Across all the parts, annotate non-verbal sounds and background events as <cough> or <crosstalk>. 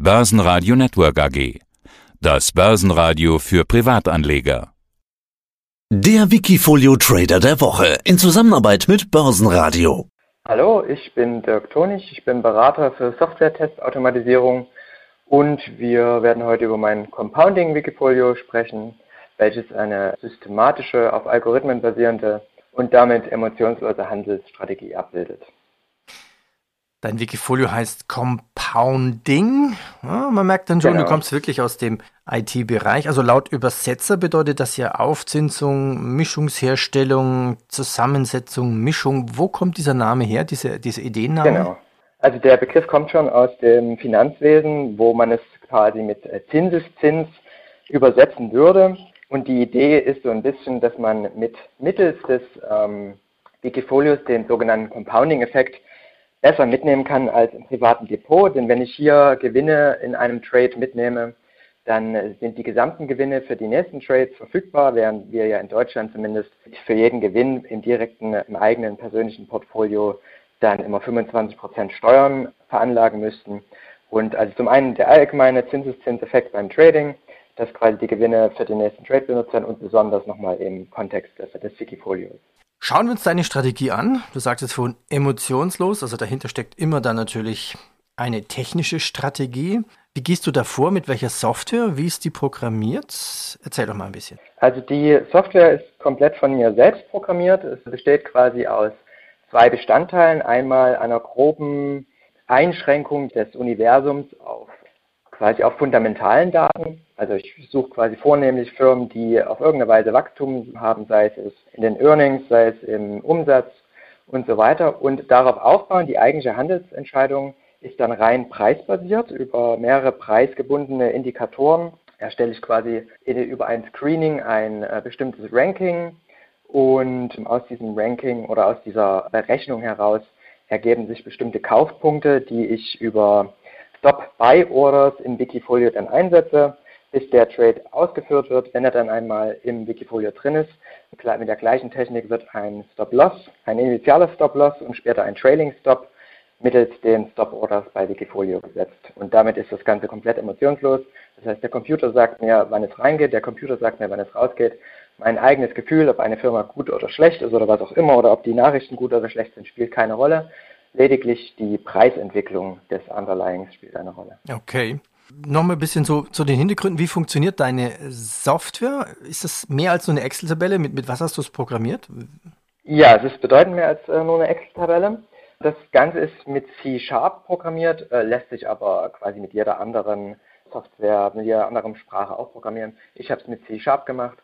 Börsenradio Network AG. Das Börsenradio für Privatanleger. Der Wikifolio Trader der Woche in Zusammenarbeit mit Börsenradio. Hallo, ich bin Dirk Tonig, ich bin Berater für Software-Testautomatisierung und wir werden heute über mein Compounding Wikifolio sprechen, welches eine systematische, auf Algorithmen basierende und damit emotionslose Handelsstrategie abbildet. Dein Wikifolio heißt Compounding. Ja, man merkt dann schon, genau. du kommst wirklich aus dem IT-Bereich. Also laut Übersetzer bedeutet das ja Aufzinsung, Mischungsherstellung, Zusammensetzung, Mischung. Wo kommt dieser Name her, diese, diese Ideenname? Genau. Also der Begriff kommt schon aus dem Finanzwesen, wo man es quasi mit Zinseszins übersetzen würde. Und die Idee ist so ein bisschen, dass man mit mittels des ähm, Wikifolios den sogenannten Compounding-Effekt besser mitnehmen kann als im privaten Depot. Denn wenn ich hier Gewinne in einem Trade mitnehme, dann sind die gesamten Gewinne für die nächsten Trades verfügbar, während wir ja in Deutschland zumindest für jeden Gewinn im direkten, im eigenen persönlichen Portfolio dann immer 25% Steuern veranlagen müssten. Und also zum einen der allgemeine Zinseszinseffekt beim Trading, dass quasi die Gewinne für den nächsten Trade benutzen und besonders nochmal im Kontext des Wikifolios. Schauen wir uns deine Strategie an. Du sagtest vorhin emotionslos, also dahinter steckt immer dann natürlich eine technische Strategie. Wie gehst du da vor? Mit welcher Software? Wie ist die programmiert? Erzähl doch mal ein bisschen. Also die Software ist komplett von mir selbst programmiert. Es besteht quasi aus zwei Bestandteilen. Einmal einer groben Einschränkung des Universums auf quasi auf fundamentalen Daten. Also ich suche quasi vornehmlich Firmen, die auf irgendeine Weise Wachstum haben, sei es in den Earnings, sei es im Umsatz und so weiter. Und darauf aufbauen, die eigentliche Handelsentscheidung ist dann rein preisbasiert über mehrere preisgebundene Indikatoren. Erstelle ich quasi über ein Screening ein äh, bestimmtes Ranking und aus diesem Ranking oder aus dieser Berechnung heraus ergeben sich bestimmte Kaufpunkte, die ich über Stop-Buy-Orders im Wikifolio dann einsetze, bis der Trade ausgeführt wird. Wenn er dann einmal im Wikifolio drin ist, mit der gleichen Technik wird ein Stop-Loss, ein initialer Stop-Loss und später ein Trailing-Stop mittels den Stop-Orders bei Wikifolio gesetzt. Und damit ist das Ganze komplett emotionslos. Das heißt, der Computer sagt mir, wann es reingeht, der Computer sagt mir, wann es rausgeht. Mein eigenes Gefühl, ob eine Firma gut oder schlecht ist oder was auch immer, oder ob die Nachrichten gut oder schlecht sind, spielt keine Rolle. Lediglich die Preisentwicklung des Underlyings spielt eine Rolle. Okay. Nochmal ein bisschen so zu den Hintergründen. Wie funktioniert deine Software? Ist das mehr als nur eine Excel-Tabelle? Mit, mit was hast du es programmiert? Ja, es ist bedeutend mehr als äh, nur eine Excel-Tabelle. Das Ganze ist mit C-Sharp programmiert, äh, lässt sich aber quasi mit jeder anderen Software, mit jeder anderen Sprache auch programmieren. Ich habe es mit C-Sharp gemacht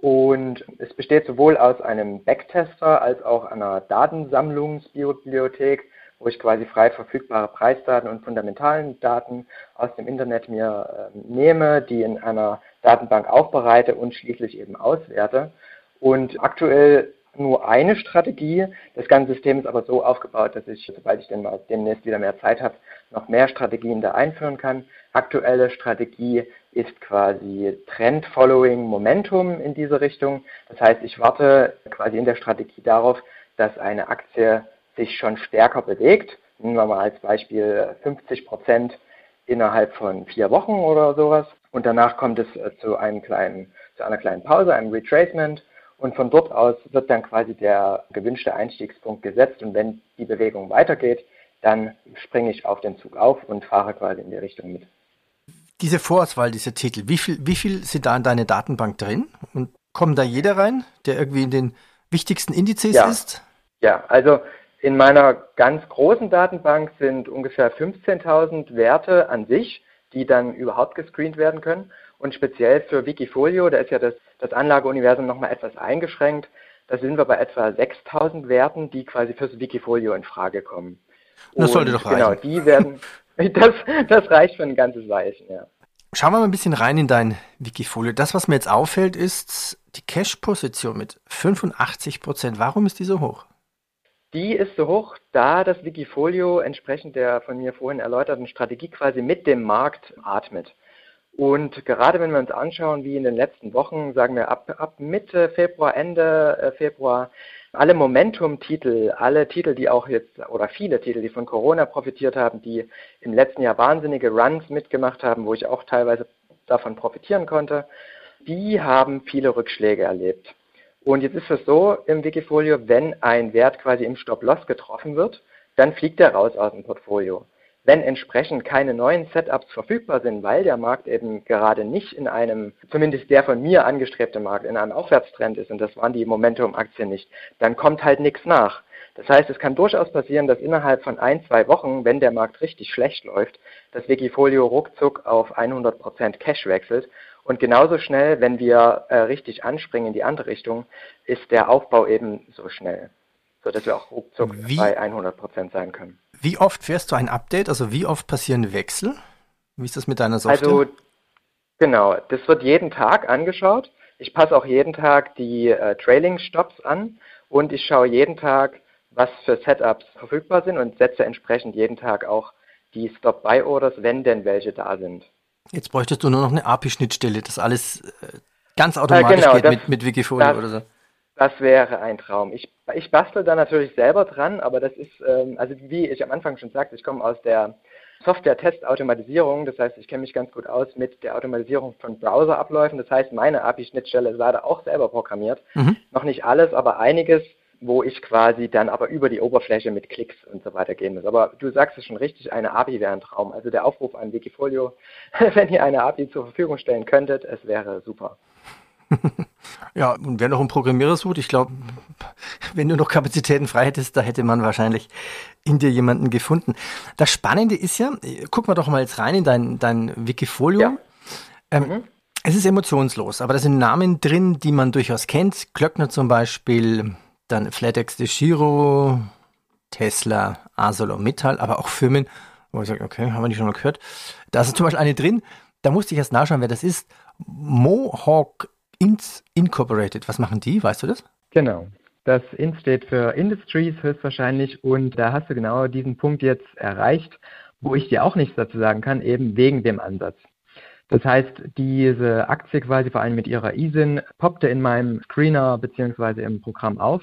und es besteht sowohl aus einem Backtester als auch einer Datensammlungsbibliothek, wo ich quasi frei verfügbare Preisdaten und fundamentalen Daten aus dem Internet mir äh, nehme, die in einer Datenbank aufbereite und schließlich eben auswerte. Und aktuell nur eine Strategie. Das ganze System ist aber so aufgebaut, dass ich, sobald ich denn mal demnächst wieder mehr Zeit habe, noch mehr Strategien da einführen kann. Aktuelle Strategie ist quasi Trend Following Momentum in diese Richtung. Das heißt, ich warte quasi in der Strategie darauf, dass eine Aktie sich schon stärker bewegt. Nehmen wir mal als Beispiel 50 Prozent innerhalb von vier Wochen oder sowas. Und danach kommt es zu einem kleinen, zu einer kleinen Pause, einem Retracement und von dort aus wird dann quasi der gewünschte Einstiegspunkt gesetzt. Und wenn die Bewegung weitergeht, dann springe ich auf den Zug auf und fahre quasi in die Richtung mit. Diese Vorauswahl, diese Titel, wie viel, wie viel sind da in deine Datenbank drin? Und kommen da jeder rein, der irgendwie in den wichtigsten Indizes ja. ist? Ja, also in meiner ganz großen Datenbank sind ungefähr 15.000 Werte an sich, die dann überhaupt gescreent werden können. Und speziell für Wikifolio, da ist ja das, das Anlageuniversum nochmal etwas eingeschränkt. Da sind wir bei etwa 6000 Werten, die quasi fürs Wikifolio in Frage kommen. Das sollte doch genau, reichen. Genau, die werden, <laughs> <laughs> das, das reicht für ein ganzes Weilchen, ja. Schauen wir mal ein bisschen rein in dein Wikifolio. Das, was mir jetzt auffällt, ist die Cash-Position mit 85 Prozent. Warum ist die so hoch? Die ist so hoch, da das Wikifolio entsprechend der von mir vorhin erläuterten Strategie quasi mit dem Markt atmet. Und gerade wenn wir uns anschauen, wie in den letzten Wochen, sagen wir ab, ab Mitte Februar, Ende äh, Februar, alle Momentum-Titel, alle Titel, die auch jetzt, oder viele Titel, die von Corona profitiert haben, die im letzten Jahr wahnsinnige Runs mitgemacht haben, wo ich auch teilweise davon profitieren konnte, die haben viele Rückschläge erlebt. Und jetzt ist es so im Wikifolio, wenn ein Wert quasi im Stop-Loss getroffen wird, dann fliegt er raus aus dem Portfolio. Wenn entsprechend keine neuen Setups verfügbar sind, weil der Markt eben gerade nicht in einem, zumindest der von mir angestrebte Markt, in einem Aufwärtstrend ist, und das waren die Momentum-Aktien nicht, dann kommt halt nichts nach. Das heißt, es kann durchaus passieren, dass innerhalb von ein, zwei Wochen, wenn der Markt richtig schlecht läuft, das Wikifolio ruckzuck auf 100% Cash wechselt und genauso schnell, wenn wir äh, richtig anspringen in die andere Richtung, ist der Aufbau eben so schnell, sodass wir auch ruckzuck wie, bei 100 Prozent sein können. Wie oft fährst du ein Update? Also wie oft passieren Wechsel? Wie ist das mit deiner Software? Also genau, das wird jeden Tag angeschaut. Ich passe auch jeden Tag die äh, Trailing-Stops an und ich schaue jeden Tag, was für Setups verfügbar sind und setze entsprechend jeden Tag auch die Stop-Buy-Orders, wenn denn welche da sind. Jetzt bräuchtest du nur noch eine API-Schnittstelle, das alles äh, ganz äh, automatisch genau, geht das, mit, mit Wikifolio oder so. Das wäre ein Traum. Ich, ich bastel da natürlich selber dran, aber das ist, ähm, also wie ich am Anfang schon sagte, ich komme aus der Software-Test-Automatisierung, das heißt, ich kenne mich ganz gut aus mit der Automatisierung von Browser-Abläufen. Das heißt, meine API-Schnittstelle ist leider auch selber programmiert. Mhm. Noch nicht alles, aber einiges wo ich quasi dann aber über die Oberfläche mit Klicks und so weiter gehen muss. Aber du sagst es schon richtig, eine API wäre ein Traum. Also der Aufruf an Wikifolio, <laughs> wenn ihr eine API zur Verfügung stellen könntet, es wäre super. <laughs> ja, und wer noch einen Programmierer sucht, ich glaube, wenn du noch Kapazitäten frei hättest, da hätte man wahrscheinlich in dir jemanden gefunden. Das Spannende ist ja, gucken wir doch mal jetzt rein in dein, dein Wikifolio. Ja. Ähm, mhm. Es ist emotionslos, aber da sind Namen drin, die man durchaus kennt. Glöckner zum Beispiel, dann FlatEx de Giro, Tesla, ArcelorMittal, aber auch Firmen, wo ich sage, okay, haben wir nicht schon mal gehört. Da ist zum Beispiel eine drin, da musste ich erst nachschauen, wer das ist. Mohawk Inc. Incorporated. Was machen die? Weißt du das? Genau. Das IN steht für Industries höchstwahrscheinlich und da hast du genau diesen Punkt jetzt erreicht, wo ich dir auch nichts dazu sagen kann, eben wegen dem Ansatz. Das heißt, diese Aktie quasi vor allem mit ihrer ISIN poppte in meinem Screener beziehungsweise im Programm auf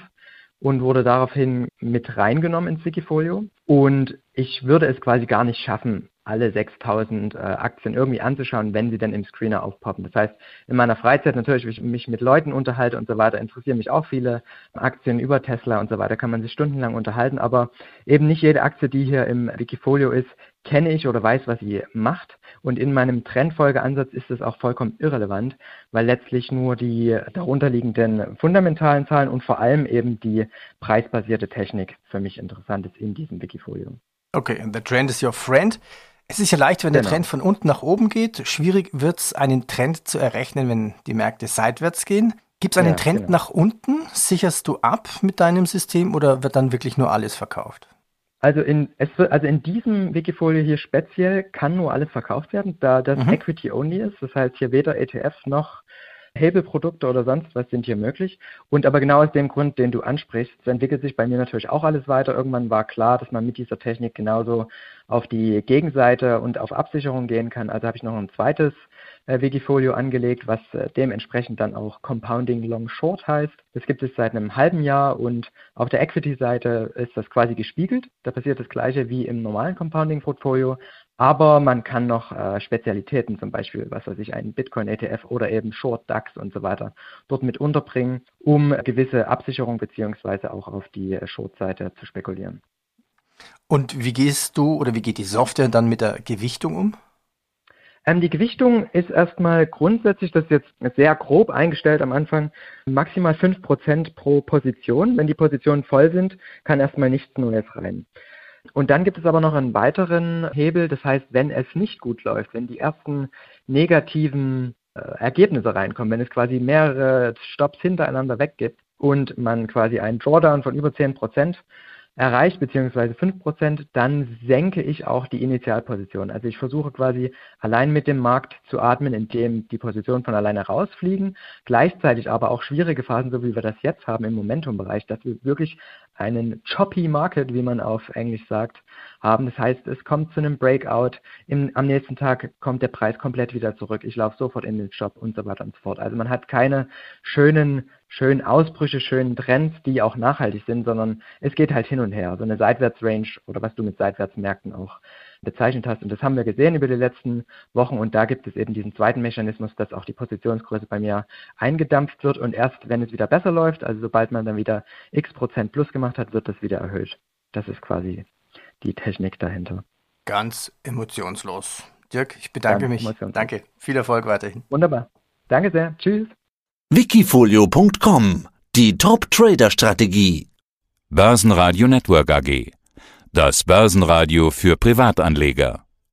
und wurde daraufhin mit reingenommen ins Wikifolio. Und ich würde es quasi gar nicht schaffen, alle 6000 äh, Aktien irgendwie anzuschauen, wenn sie denn im Screener aufpoppen. Das heißt, in meiner Freizeit natürlich, wenn ich mich mit Leuten unterhalte und so weiter, interessieren mich auch viele Aktien über Tesla und so weiter, kann man sich stundenlang unterhalten, aber eben nicht jede Aktie, die hier im Wikifolio ist, kenne ich oder weiß, was sie macht. Und in meinem Trendfolgeansatz ist es auch vollkommen irrelevant, weil letztlich nur die darunterliegenden fundamentalen Zahlen und vor allem eben die preisbasierte Technik für mich interessant ist in diesem Wikifolio. Okay, and the trend is your friend. Es ist ja leicht, wenn der genau. Trend von unten nach oben geht. Schwierig wird es, einen Trend zu errechnen, wenn die Märkte seitwärts gehen. Gibt es einen ja, Trend genau. nach unten? Sicherst du ab mit deinem System oder wird dann wirklich nur alles verkauft? Also in, es also in diesem Wikifolio hier speziell kann nur alles verkauft werden, da das mhm. Equity Only ist. Das heißt hier weder ETF noch Hebelprodukte oder sonst was sind hier möglich. Und aber genau aus dem Grund, den du ansprichst, entwickelt sich bei mir natürlich auch alles weiter. Irgendwann war klar, dass man mit dieser Technik genauso auf die Gegenseite und auf Absicherung gehen kann. Also habe ich noch ein zweites äh, Wikifolio angelegt, was äh, dementsprechend dann auch Compounding Long Short heißt. Das gibt es seit einem halben Jahr und auf der Equity-Seite ist das quasi gespiegelt. Da passiert das gleiche wie im normalen Compounding-Portfolio, aber man kann noch äh, Spezialitäten, zum Beispiel, was weiß ich, einen Bitcoin-ETF oder eben Short DAX und so weiter, dort mit unterbringen, um gewisse Absicherung beziehungsweise auch auf die Short-Seite zu spekulieren. Und wie gehst du oder wie geht die Software dann mit der Gewichtung um? Ähm, die Gewichtung ist erstmal grundsätzlich, das ist jetzt sehr grob eingestellt am Anfang, maximal 5% pro Position. Wenn die Positionen voll sind, kann erstmal nichts Neues rein. Und dann gibt es aber noch einen weiteren Hebel, das heißt, wenn es nicht gut läuft, wenn die ersten negativen äh, Ergebnisse reinkommen, wenn es quasi mehrere Stops hintereinander weggibt und man quasi einen Drawdown von über 10% erreicht, beziehungsweise 5%, dann senke ich auch die Initialposition. Also ich versuche quasi allein mit dem Markt zu atmen, indem die Positionen von alleine rausfliegen, gleichzeitig aber auch schwierige Phasen, so wie wir das jetzt haben im Momentum-Bereich, dass wir wirklich einen choppy Market, wie man auf Englisch sagt, haben. Das heißt, es kommt zu einem Breakout, im, am nächsten Tag kommt der Preis komplett wieder zurück, ich laufe sofort in den Shop und so weiter und so fort. Also man hat keine schönen schönen Ausbrüche, schönen Trends, die auch nachhaltig sind, sondern es geht halt hin und her. So eine Seitwärtsrange oder was du mit Seitwärtsmärkten auch bezeichnet hast. Und das haben wir gesehen über die letzten Wochen. Und da gibt es eben diesen zweiten Mechanismus, dass auch die Positionsgröße bei mir eingedampft wird. Und erst wenn es wieder besser läuft, also sobald man dann wieder x Prozent plus gemacht hat, wird das wieder erhöht. Das ist quasi die Technik dahinter. Ganz emotionslos. Dirk, ich bedanke Ganz mich. Danke. Viel Erfolg weiterhin. Wunderbar. Danke sehr. Tschüss. Wikifolio.com Die Top-Trader-Strategie. Börsenradio Network AG. Das Börsenradio für Privatanleger.